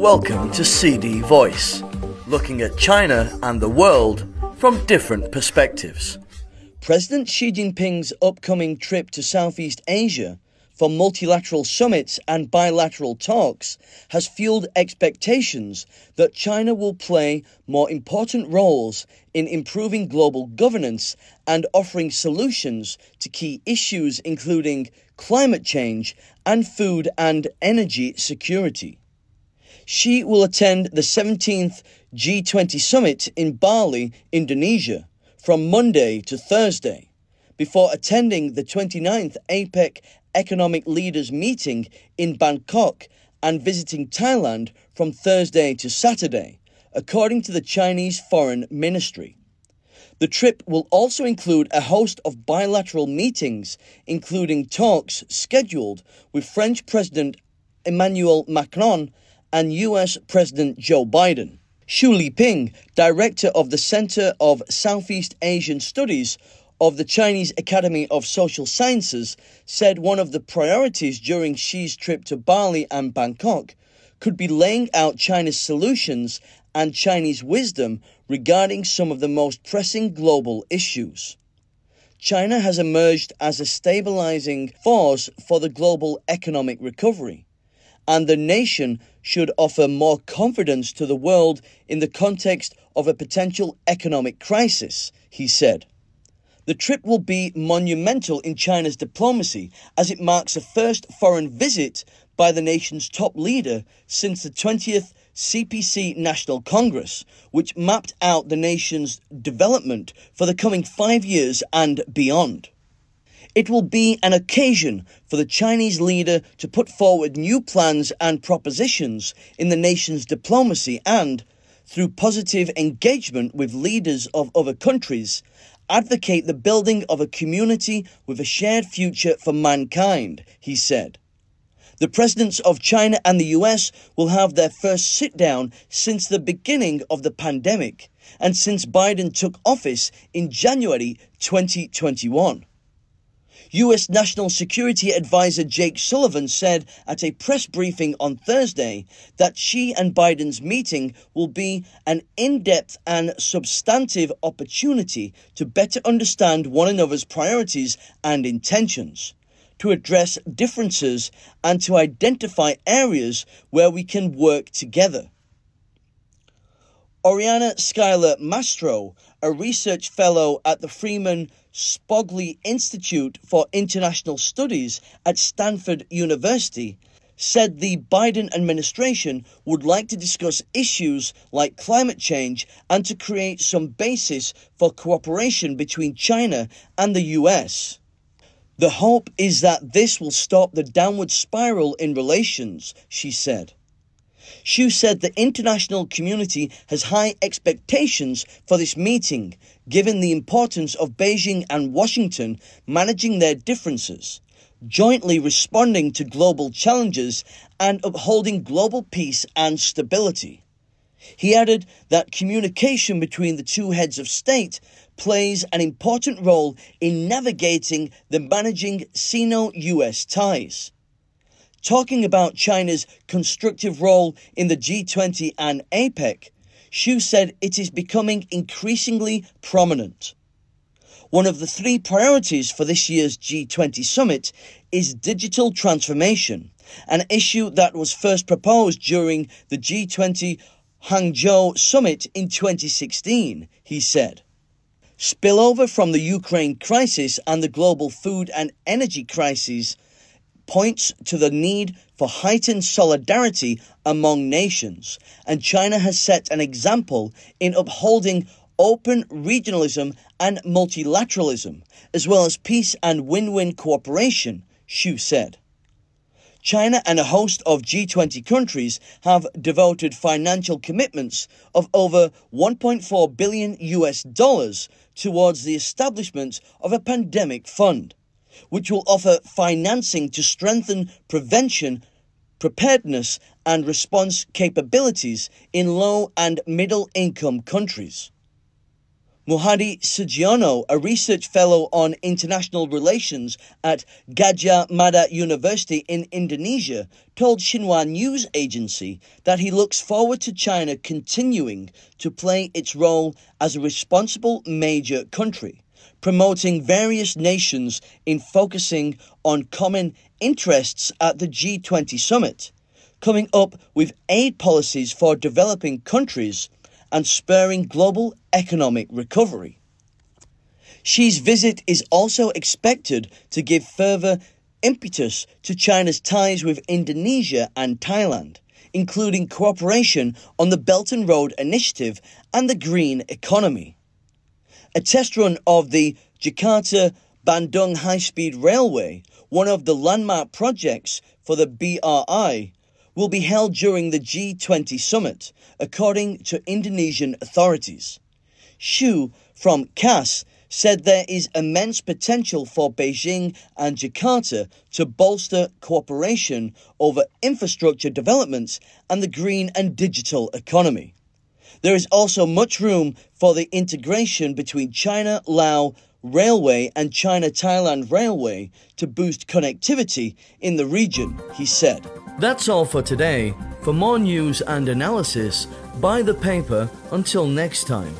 Welcome to CD Voice, looking at China and the world from different perspectives. President Xi Jinping's upcoming trip to Southeast Asia for multilateral summits and bilateral talks has fueled expectations that China will play more important roles in improving global governance and offering solutions to key issues including climate change and food and energy security. Xi will attend the 17th G20 summit in Bali, Indonesia, from Monday to Thursday, before attending the 29th APEC Economic Leaders Meeting in Bangkok and visiting Thailand from Thursday to Saturday, according to the Chinese Foreign Ministry. The trip will also include a host of bilateral meetings, including talks scheduled with French President Emmanuel Macron and US President Joe Biden. Xu Liping, director of the Center of Southeast Asian Studies of the Chinese Academy of Social Sciences, said one of the priorities during Xi's trip to Bali and Bangkok could be laying out China's solutions and Chinese wisdom regarding some of the most pressing global issues. China has emerged as a stabilizing force for the global economic recovery and the nation should offer more confidence to the world in the context of a potential economic crisis, he said. The trip will be monumental in China's diplomacy as it marks the first foreign visit by the nation's top leader since the 20th CPC National Congress, which mapped out the nation's development for the coming five years and beyond. It will be an occasion for the Chinese leader to put forward new plans and propositions in the nation's diplomacy and, through positive engagement with leaders of other countries, advocate the building of a community with a shared future for mankind, he said. The presidents of China and the US will have their first sit down since the beginning of the pandemic and since Biden took office in January 2021. US National Security Advisor Jake Sullivan said at a press briefing on Thursday that Xi and Biden's meeting will be an in depth and substantive opportunity to better understand one another's priorities and intentions, to address differences, and to identify areas where we can work together. Oriana Schuyler Mastro, a research fellow at the Freeman Spogli Institute for International Studies at Stanford University, said the Biden administration would like to discuss issues like climate change and to create some basis for cooperation between China and the US. The hope is that this will stop the downward spiral in relations, she said. Xu said the international community has high expectations for this meeting, given the importance of Beijing and Washington managing their differences, jointly responding to global challenges, and upholding global peace and stability. He added that communication between the two heads of state plays an important role in navigating the managing Sino US ties talking about China's constructive role in the G20 and APEC, Xu said it is becoming increasingly prominent. One of the three priorities for this year's G20 summit is digital transformation, an issue that was first proposed during the G20 Hangzhou summit in 2016, he said. Spillover from the Ukraine crisis and the global food and energy crisis points to the need for heightened solidarity among nations, and China has set an example in upholding open regionalism and multilateralism, as well as peace and win win cooperation, Xu said. China and a host of G20 countries have devoted financial commitments of over 1.4 billion US dollars towards the establishment of a pandemic fund which will offer financing to strengthen prevention, preparedness, and response capabilities in low and middle income countries. Muhadi Sugiono, a research fellow on international relations at Gadjah Mada University in Indonesia, told Xinhua News Agency that he looks forward to China continuing to play its role as a responsible major country, promoting various nations in focusing on common interests at the G20 summit, coming up with aid policies for developing countries and spurring global economic recovery. Xi's visit is also expected to give further impetus to China's ties with Indonesia and Thailand, including cooperation on the Belt and Road Initiative and the green economy. A test run of the Jakarta Bandung High Speed Railway, one of the landmark projects for the BRI, will be held during the G20 summit, according to Indonesian authorities. Xu from CAS said there is immense potential for Beijing and Jakarta to bolster cooperation over infrastructure developments and the green and digital economy. There is also much room for the integration between China Lao Railway and China Thailand Railway to boost connectivity in the region, he said. That's all for today. For more news and analysis, buy the paper until next time.